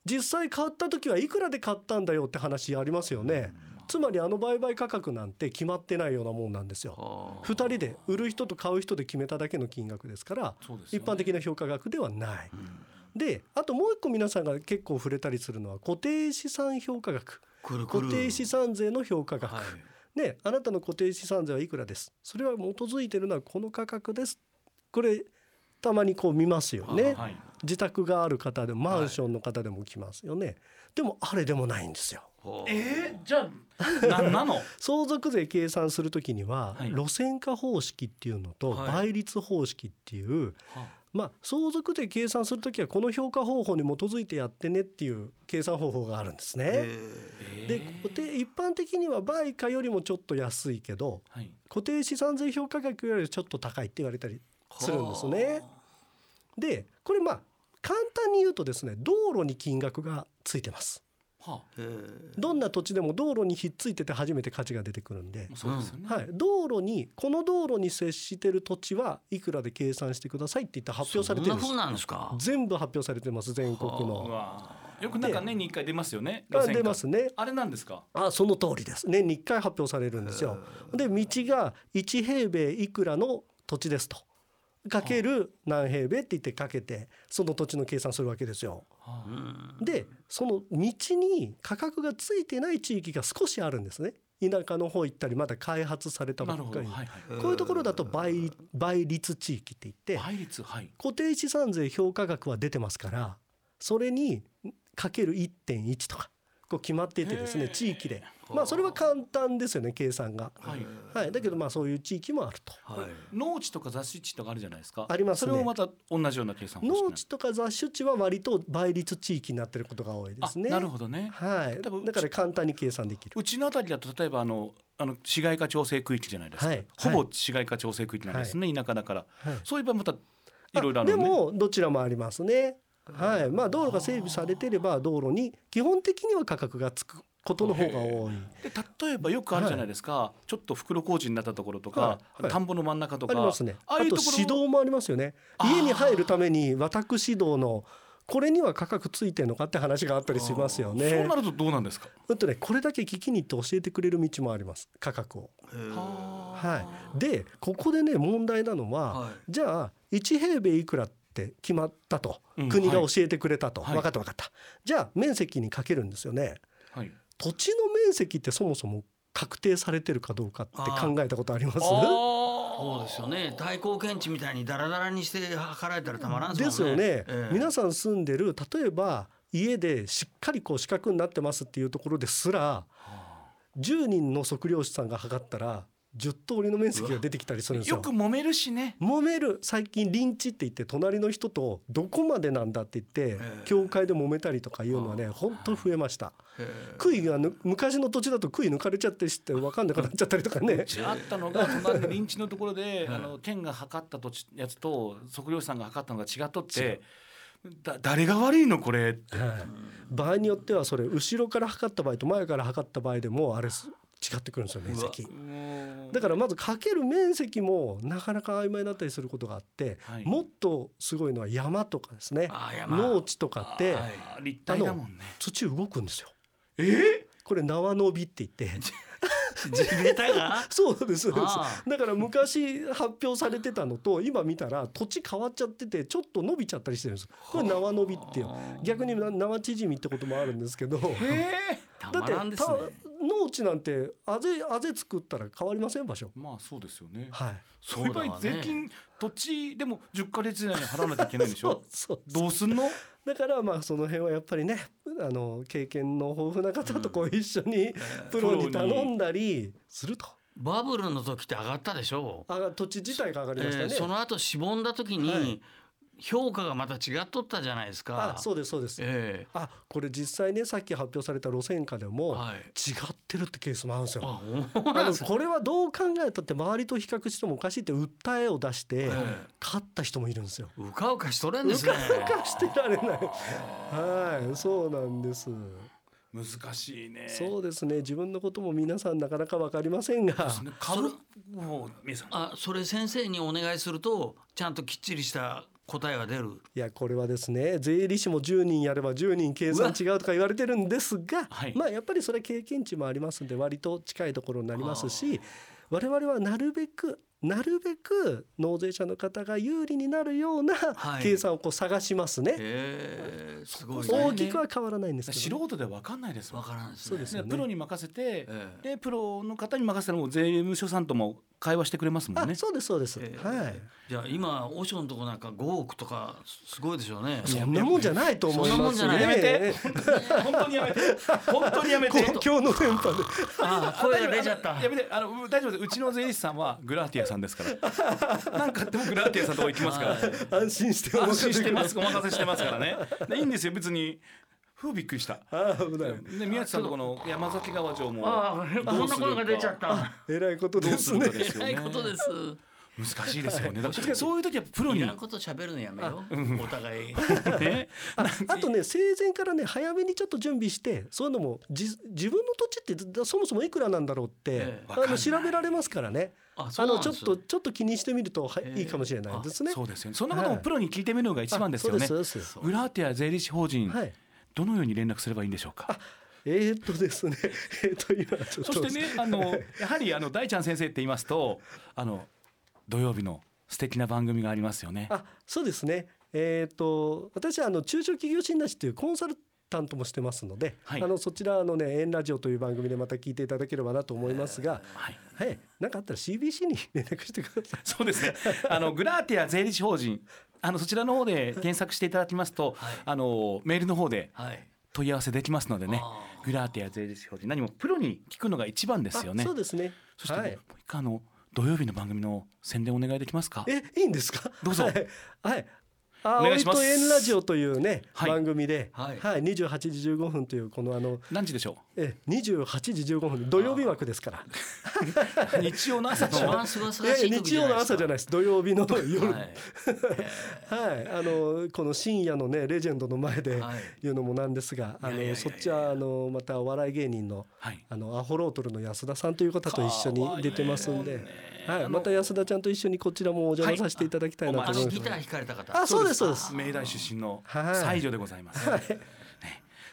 実際買った時はいくらで買ったんだよって話ありますよねつまりあの売買価格なんて決まってないようなもんなんですよ。はあ。2人で売る人と買う人で決めただけの金額ですからね。一般的な評価額ではない。であともう一個皆さんが結構触れたりするのは固定資産評価額。固定資産税の評価額、はい。ねあなたの固定資産税はいくらです？それは基づいてるのはこの価格です。これたまにこう見ますよね。はい自宅がある方でもマンションの方でも来ますよね、でもあれでもないんですよえー、じゃあ何 なの？相続税計算するときには、はい。路線価方式っていうのとはい。倍率方式っていう、まあ相続税計算するときはこの評価方法に基づいてやってねっていう計算方法があるんですね。えで固定一般的には売価よりもちょっと安いけどはい。固定資産税評価額よりちょっと高いって言われたりするんですね。でこれまあ簡単に言うとですね道路に金額がついてます。はへえどんな土地でも道路にひっついてて初めて価値が出てくるんで。あ、そうですよね、はい、道路にこの道路に接してる土地はいくらで計算してくださいって言って発表されてるんです。そんな風なんですか？全部発表されてます全国うのわよくなんか年に一回出ますよねあ出ますね。あれなんですか？あその通りです。年に1回発表されるんですよ。で道が1平米いくらの土地ですとかける何平米って言ってかけてその土地の計算するわけですよ。でその道に価格がついてない地域が少しあるんですね。田舎の方行ったりまだ開発されたばっかり。はいはい、こういうところだと倍倍率地域って言って倍率はい。固定資産税評価額は出てますからそれにかける1.1とかこう決まっていてですね地域で。まあそれは簡単ですよね計算が。はい。はい、だけどまあそういう地域もあると。はい。農地とか雑種地とかあるじゃないですか？ありますね。それもまた同じような計算農地とか雑種地は割と倍率地域になってることが多いですね。あなるほどね。はい、多分だから簡単に計算できる。うちのあたりだと例えばあのあの市街化調整区域じゃないですか、はい。ほぼ市街化調整区域なんですね、田舎だから。はい。そういえばまたいろいろあるのね。もどちらもありますね。はい、まあ道路が整備されてれば道路に基本的には価格がつくことの方が多い。で例えばよくあるじゃないですか、ちょっと袋小路になったところとか、はいはい田んぼの真ん中とかありますね。あとああいうところ指導もありますよね。家に入るために私道のこれには価格ついてるのかって話があったりしますよそうねな。るとどうなんですか、うんとねこれだけ聞きに行って教えてくれる道もあります価格を。はい。でここでね問題なのは、はいじゃあ1平米いくらって決まったと、うん国が教えてくれたと、はい。分かった分かった。じゃあ面積にかけるんですよね。はい、土地の面積ってそもそも確定されてるかどうかって考えたことあります？そうですよね。大貢献地みたいにダラダラにして測られたらたまらんですよね、ええ。皆さん住んでる例えば家でしっかりこう四角になってますっていうところですら10人の測量士さんが測ったら10通りの面積が出てきたりするんですよ。よく揉めるしね。揉める。最近臨地って言って隣の人とどこまでなんだって言ってええ。教会で揉めたりとかいうのはね本当増えました。杭がぬ昔の土地だと杭抜かれちゃってして分かんなくなっちゃったりとかね。あったのが隣の臨地のところであの県が測った土地やつと測量士さんが測ったのが違っとってだ誰が悪いのこれってはい場合によってはそれ後ろから測った場合と前から測った場合でもあれす違ってくるんですよ面積。だからまずかける面積もなかなか曖昧だったりすることがあって、はい。もっとすごいのは山とかですね。農地とかってはい立体だもんね。土動くんですよ。え？これ縄伸びって言って。地べたが？そうですそうです。あだから昔発表されてたのと今見たら土地変わっちゃっててちょっと伸びちゃったりしてるんですこれ縄伸びっていう。逆に縄縮みってこともあるんですけどだって農地なんてあぜあぜ作ったら変わりません場所。まあそうですよね。はい。そういう場合税金土地でも10ヶ月以内に払わなきゃいけないんでしょ？そうどうすんの？だからまあその辺はやっぱりねあの経験の豊富な方とこう一緒にプロに頼んだりすると。バブルの時って上がったでしょ？あ土地自体が上がりえましたね。ーその後しぼんだ時に、はい評価がまた違っとったじゃないですかあそうですそうです。えあこれ実際ねさっき発表された路線価でえもはい違ってるってケースもあるんですよ。あのこれはどう考えたって周りと比較してもおかしいって訴えを出してえ勝った人もいるんですよ。えうかうかしとれんですねうかしてられない。はいそうなんです。難しいねそうですね自分のことも皆さんなかなかわかりませんが。ですね株を皆さんあそれ先生にお願いするとちゃんときっちりした答えが出る。いやこれはですね税理士も10人やれば10人計算違うとか言われてるんですが、はい。まあやっぱりそれは経験値もありますんで割と近いところになりますし我々はなるべくなるべく納税者の方が有利になるようなはい。計算をこう探しますね。へえすごいね。大きくは変わらないんですけど、ね、素人では分かんないですもんわからんですね。そうですよね。プロに任せて、ええ。でプロの方に任せたらもう税務署さんとも会話してくれますもんね。あそうですそうです、ええ。はい。じゃあ今オショのとこなんか5億とかすごいでしょうね。そんなもんじゃないと思いますそんなもんじゃない。やめて。ね本当にやめて。本当にやめて。公共の電波で。あ声が出ちゃった。やめてあの大丈夫です。うちの税理士さんはグラーティアさんですから。何かあってもグラーティアさんのとこ行きますから。安心して安心してますお任せしてますからね。でいいんですよ。別にふうびっくりした。ああ危ない。で宮地さんのとこの山崎川城もああこんな声が出ちゃった。えらいことどうするですねかですよね。えらいことです。難しいですよね。だからそういう時はプロに。いらんこと喋るのやめよう。お互い。ね。ああとね生前からね早めにちょっと準備してそういうのもじ自分の土地ってそもそもいくらなんだろうって、ええ。あの調べられますからねああのちょっととちょっと気にしてみると、はええいいかもしれないですね。そうですよね。そんなこともプロに聞いてみるのが一番ですよねあ。そうですそうですグラーティア税理士法人、はいどのように連絡すればいいんでしょうか？えー、っとですね えーっと今ちょっとそしてね、あのやはりあの大ちゃん先生って言いますと、あの土曜日の素敵な番組がありますよね。あそうですねえーっと私はあの中小企業診断士というコンサルタントもしてますので、はいあのそちらのね「エンラジオ」という番組でまた聞いていただければなと思いますが、はい。はい、なんかあったら CBC に 連絡してください。そうですね。あのグラーティア税理士法人、あのそちらの方で検索していただきますと、はいあのメールの方ではい。問い合わせできますのでねグラーティア税理士法人、何もプロに聞くのが一番ですよねあそう。ですね。そして、はいもう一回あの土曜日の番組の宣伝お願いできますか？えいいんですか？どうぞはい、はいあお願いしますとエンラジオというね、はい番組で、ははいい、28時15分というこのあの何時でしょえ28時15分土曜日枠ですから。う。日曜の朝一の日曜の朝じゃないいです。土曜日の夜。は はいい、あのこの深夜のねレジェンドの前ではい言うのもなんですが、あいやいやいやいやのそっちはあのまたお笑い芸人のはい。あのアホロートルの安田さんという方と一緒に出てますんで、はい、また安田ちゃんと一緒にこちらもお邪魔させていただきたいなとあ思います。のギター弾かれた方。あ、そうですそうです。明大出身のはい西条でございます。ね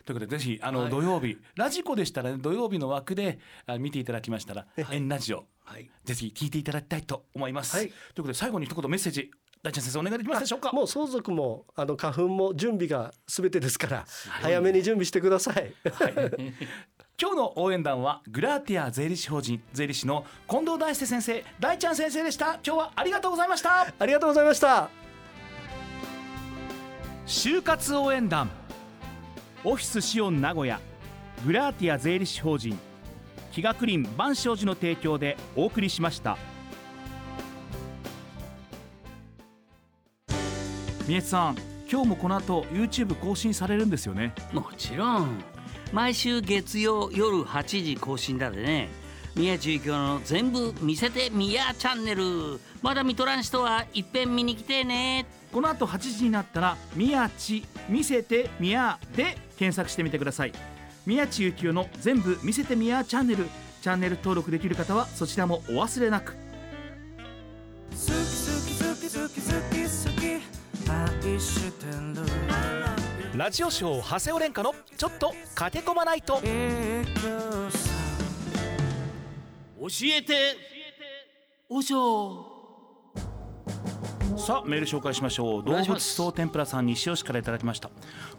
ということでぜひあの、はい土曜日ラジコでしたら、ね、土曜日の枠であ見ていただきましたら「エンラジオ」はい。ぜひ聞いていただきたいと思います。はいということで最後に一言メッセージ大ちゃん先生お願いできますでしょうか？もう相続もあの花粉も準備がすべてですから、早めに準備してください。今日の応援団はグラーティア税理士法人税理士の近藤大輔先生大ちゃん先生でした。今日はありがとうございました。ありがとうございました。就活応援団オフィスシオン名古屋グラーティア税理士法人気学林万象寺の提供でお送りしました。宮津さん今日もこの後 YouTube 更新されるんですよね？もちろん毎週月曜夜8時更新だでね。宮中京の全部見せてみやチャンネル。まだ見とらん人はいっぺん見に来てね。この後8時になったら「宮地見せてみや」で検索してみてください。宮地幸雄の全部見せてみやチャンネル。チャンネル登録できる方はそちらもお忘れなく。好き好き好き好き好き好き愛してるラジオショー長谷尾廉歌のちょっと駆け込まないと。さ教えておしょさあメール紹介しましょう。動物総天ぷらさん西尾市からいただきました。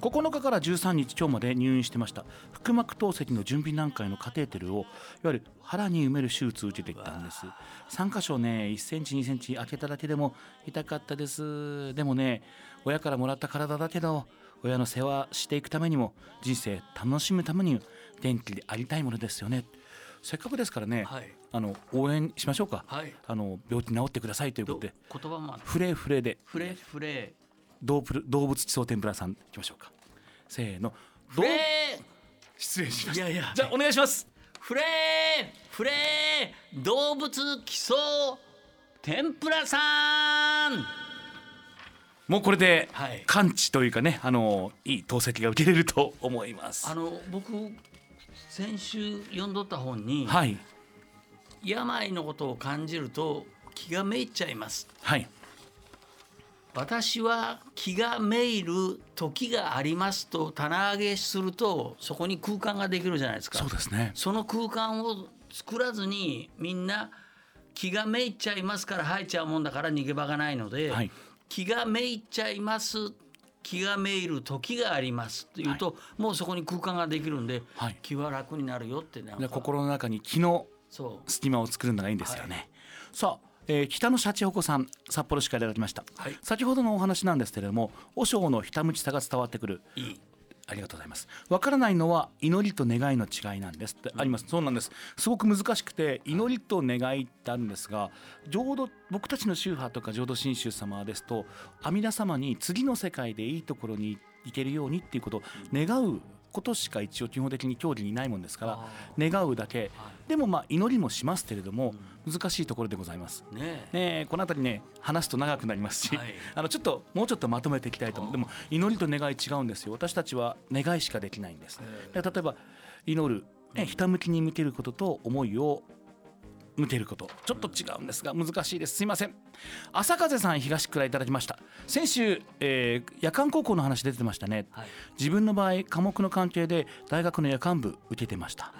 9日から13日今日まで入院してました。腹膜透析の準備段階のカテーテルをいわゆる腹に埋める手術を受けていったんです。3箇所ね1センチ2センチ開けただけでも痛かったです。でもね親からもらった体だけど親の世話していくためにも人生楽しむために元気でありたいものですよね。せっかくですからね、はい。あの応援しましょうか、はい。あの病気治ってくださいというこどとで言葉もフレフレで。フレフレ。動物動物地層天ぷらさんいきましょうか。せーの。フレ失礼しました。いやいや。じゃあお願いします。フレフレ動物基礎天ぷらさんもうこれではい。完治というかねあのいい透析が受けれると思います。あの僕先週読んどった本に、はい。病のことを感じると気がめいっちゃいます。はい。私は気がめいる時がありますと棚上げするとそこに空間ができるじゃないですか。そうですね。その空間を作らずにみんな気がめいっちゃいますから吐いちゃうもんだから逃げ場がないので、はい気がめいっちゃいます。気がめいる時がありますというと、もうそこに空間ができるんで、はい。気は楽になるよってな心の中に気の隙間を作るのがいいんですよね、さあ、えー北のシャチホコさん札幌市からいただきました、はい。先ほどのお話なんですけれども和尚のひたむちさが伝わってくる。いいありがとうございます。わからないのは祈りと願いの違いなんですってあります。そうなんです。すごく難しくて祈りと願いってあるんですが、浄土僕たちの宗派とか浄土真宗様ですと阿弥陀様に次の世界でいいところに行けるようにっていうことを願うことしか一応基本的に競技にないもんですからあ願うだけはでもまあ祈りもしますけれども難しいところでございます。いねね、この辺りね話すと長くなりますし、はい。あのちょっともうちょっとまとめていきたいと思うでも祈りと願い違うんですよ。私たちは願いしかできないんです。で例えば祈る、ね、ひたむきに向けることと思いを向けること。ちょっと違うんですが難しいです。すいません。朝風さん東倉いただきました。先週、えー夜間高校の話出てましたね。はい。自分の場合科目の関係で大学の夜間部受けてました、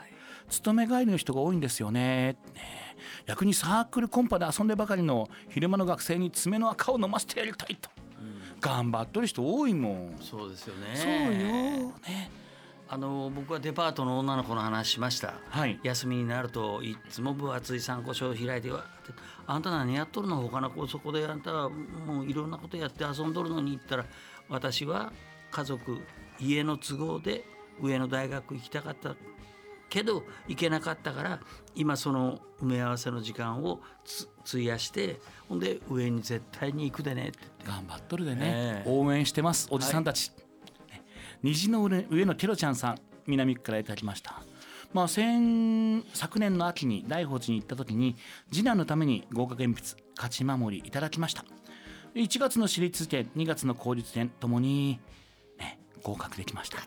勤め帰りの人が多いんですよね。ね。逆にサークルコンパで遊んでばかりの昼間の学生に爪の赤を飲ませてやりたいと、頑張っとる人多いもん、そうですよね。そうよ。ね。あの僕はデパートの女の子の話しました。はい。休みになるといつも分厚い参考書を開いて「あんた何やっとるの他の子そこであんたはもういろんなことやって遊んどるのに」言ったら「私は家族家の都合で上の大学行きたかったけど行けなかったから今その埋め合わせの時間をつ費やしてほんで上に絶対に行くでね」って頑張っとるでね、ええ。応援してますおじさんたち、ね。虹の上上のケロちゃんさん南区からいただきました。まあ先昨年の秋に大宝寺に行った時に次男のために合格鉛筆勝ち守りいただきました。1月の私立展2月の公立展ともに、ね、合格できました。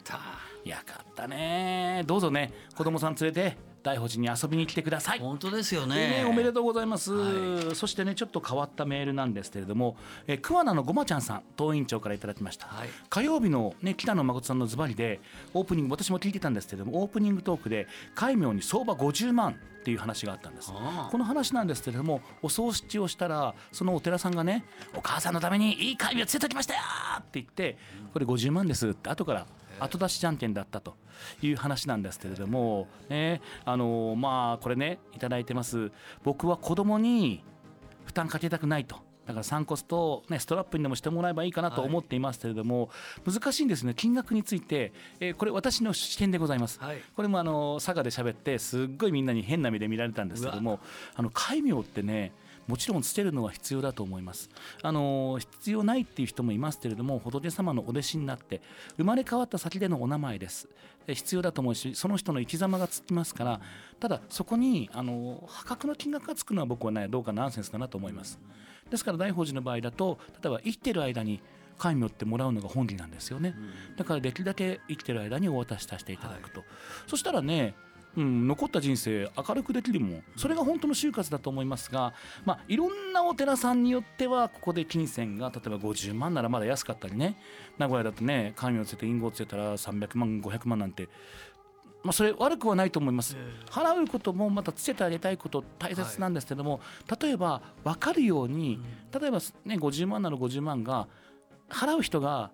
やかったねどうぞね子供さん連れて大宝寺に遊びに来てください。本当ですよね。ね。おめでとうございます、はそしてねちょっと変わったメールなんですけれども、えー桑名のごまちゃんさん当院長からいただきました、はい。火曜日のね北野誠さんのズバリでオープニング私も聞いてたんですけれどもオープニングトークで戒名に相場50万っていう話があったんです。この話なんですけれどもお葬式をしたらそのお寺さんがね「お母さんのためにいい戒名をつけてきましたよ!」って言って「これ50万です」って後から後出しじゃんけんだったという話なんですけれどもねあのまあこれねいただいてます。僕は子供に負担かけたくないと。だから散骨と、ね、ストラップにでもしてもらえばいいかなと思っていますけれども、難しいんですね金額について、えーこれ私の視点でございます、はい。これもあの佐賀で喋ってすっごいみんなに変な目で見られたんですけどもあの戒名ってねもちろん捨てるのは必要だと思います。あの必要ないっていう人もいますけれども仏様のお弟子になって生まれ変わった先でのお名前です。え必要だと思うしその人の生き様がつきますからただそこにあの破格の金額がつくのは僕はねどうかナンセンスだなと思います。ですから大宝寺の場合だと例えば生きてる間に戒名ってもらうのが本義なんですよね、だからできるだけ生きてる間にお渡しさせていただくと、そしたらねうん、残った人生明るくできるもん。それが本当の就活だと思いますが、まあ、いろんなお寺さんによってはここで金銭が例えば50万ならまだ安かったりね。名古屋だとね神をつけて隠語をつけたら300万500万なんて、まあ、それ悪くはないと思います。払うこともまたつけてあげたいこと大切なんですけども、例えば分かるように例えば、ね、50万なら50万が払う人が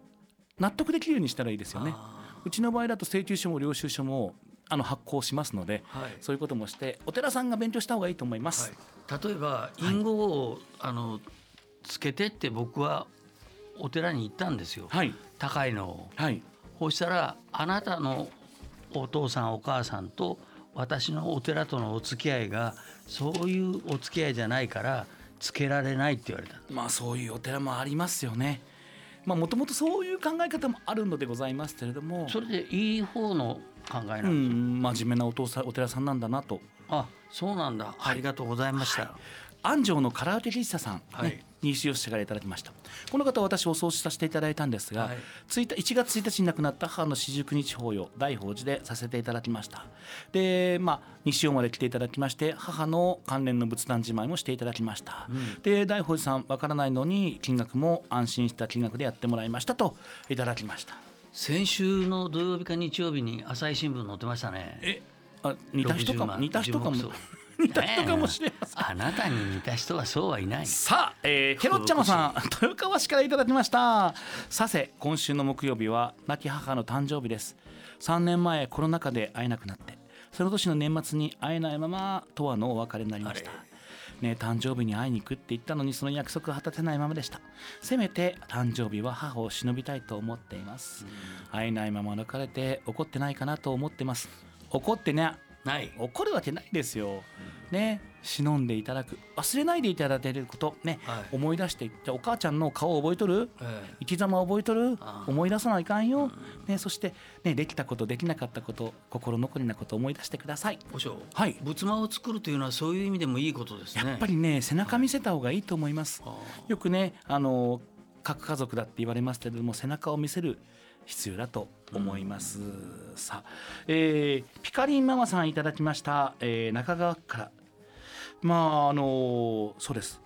納得できるようにしたらいいですよね。あうちの場合だと請求書も領収書もあの発行しますので、はいそういうこともしてお寺さんが勉強した方がいいと思います。例えば隠語を、あのつけてって僕はお寺に行ったんですよ、はい、高いのを。はい、そしたらあなたのお父さんお母さんと私のお寺とのお付き合いがそういうお付き合いじゃないからつけられないって言われた。まあそういうお寺もありますよね。まあもともとそういう考え方もあるのでございますけれども、それでいい方の考えなうんですよん真面目なお父さんお寺さんなんだなと。あそうなんだ、ありがとうございました。はい。安城のカラオケ喫茶さん、ねはい西吉からいただきました。この方私お葬式させていただいたんですが、はい。1, 1月1日に亡くなった母の四十九日法要大宝寺でさせていただきました。でまあ西尾まで来ていただきまして母の関連の仏壇じまいもしていただきました、で大宝寺さんわからないのに金額も安心した金額でやってもらいましたといただきました先週の土曜日か日曜日に朝日新聞載ってましたね。えあ似た人か60も万似た人かも。似た人かもしれません。あなたに似た人はそうはいない。さあ、えー、ケロッチャマさん 豊川市からいただきました。させ今週の木曜日は亡き母の誕生日です。3年前コロナ禍で会えなくなってその年の年末に会えないままとわのお別れになりましたね、誕生日に会いに行くって言ったのにその約束を果たせないままでした。せめて誕生日は母を忍びたいと思っています。会えないまま別れて怒ってないかなと思ってます。怒ってねない。怒るわけないですよ。ね忍んでいただく。忘れないでいただけること。ね、はい。思い出して。じゃあお母ちゃんの顔覚えとる？ええ。生き様覚えとる？思い出さないかんよ、ね、そして、ね、できたことできなかったこと心残りなこと思い出してください。はい。仏間を作るというのはそういう意味でもいいことですね。やっぱりね背中見せた方がいいと思います。あよくねあの核家族だって言われますけれども背中を見せる必要だと思います。さあ、えーピカリンママさんいただきました、えー中川区からまああのそうです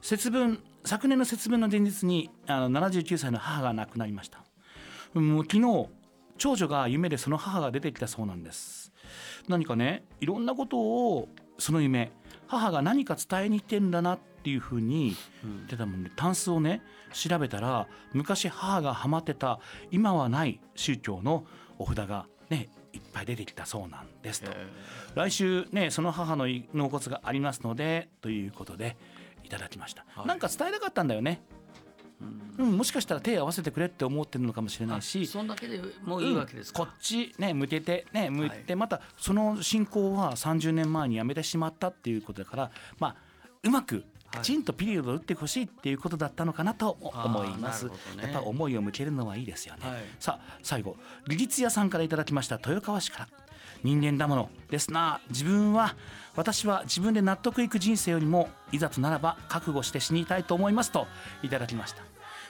節分昨年の節分の前日にあの79歳の母が亡くなりました。もう昨日長女が夢でその母が出てきたそうなんです何かねいろんなことをその夢母が何か伝えに行ってんだなっていうふうに言ってたもんでタンスをね調べたら昔母がハマってた今はない宗教のお札がねいっぱい出てきたそうなんですと。来週ねその母の納骨がありますのでということでいただきました、はい。なんか伝えたかったんだよね、うん、もしかしたら手を合わせてくれって思ってるのかもしれないしそんだけでもういいわけですか、こっちね向けてね向いて、はまたその信仰は30年前にやめてしまったっていうことだからまあうまくはいきちんとピリオドを打ってほしいっていうことだったのかなと思います、なるほどね。やっぱ思いを向けるのはいいですよね、はい。さあ最後理実屋さんからいただきました豊川市から。人間だものですな。自分は私は自分で納得いく人生よりもいざとならば覚悟して死にたいと思いますといただきました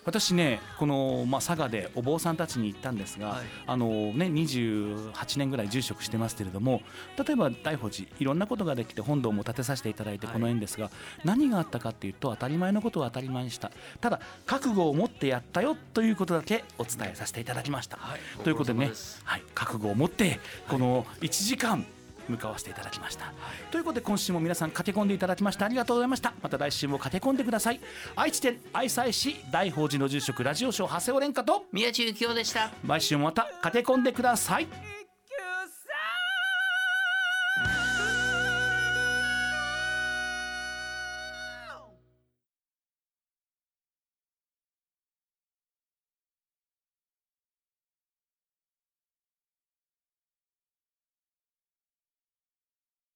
私ねこの、まあ、佐賀でお坊さんたちに行ったんですが、はい。あのね、28年ぐらい住職してますけれども例えば大宝寺いろんなことができて本堂も建てさせていただいてはいこの縁ですが、何があったかっていうと当たり前のことを当たり前にした。ただ覚悟を持ってやったよということだけお伝えさせていただきました。はい。ということでねはい、覚悟を持ってこの1時間向かわせていただきました、ということで今週も皆さん駆け込んでいただきましてありがとうございました。また来週も駆け込んでください。愛知県愛西市大宝寺の住職ラジオショー長谷尾廉香と宮地幸雄でした。毎週もまた駆け込んでください「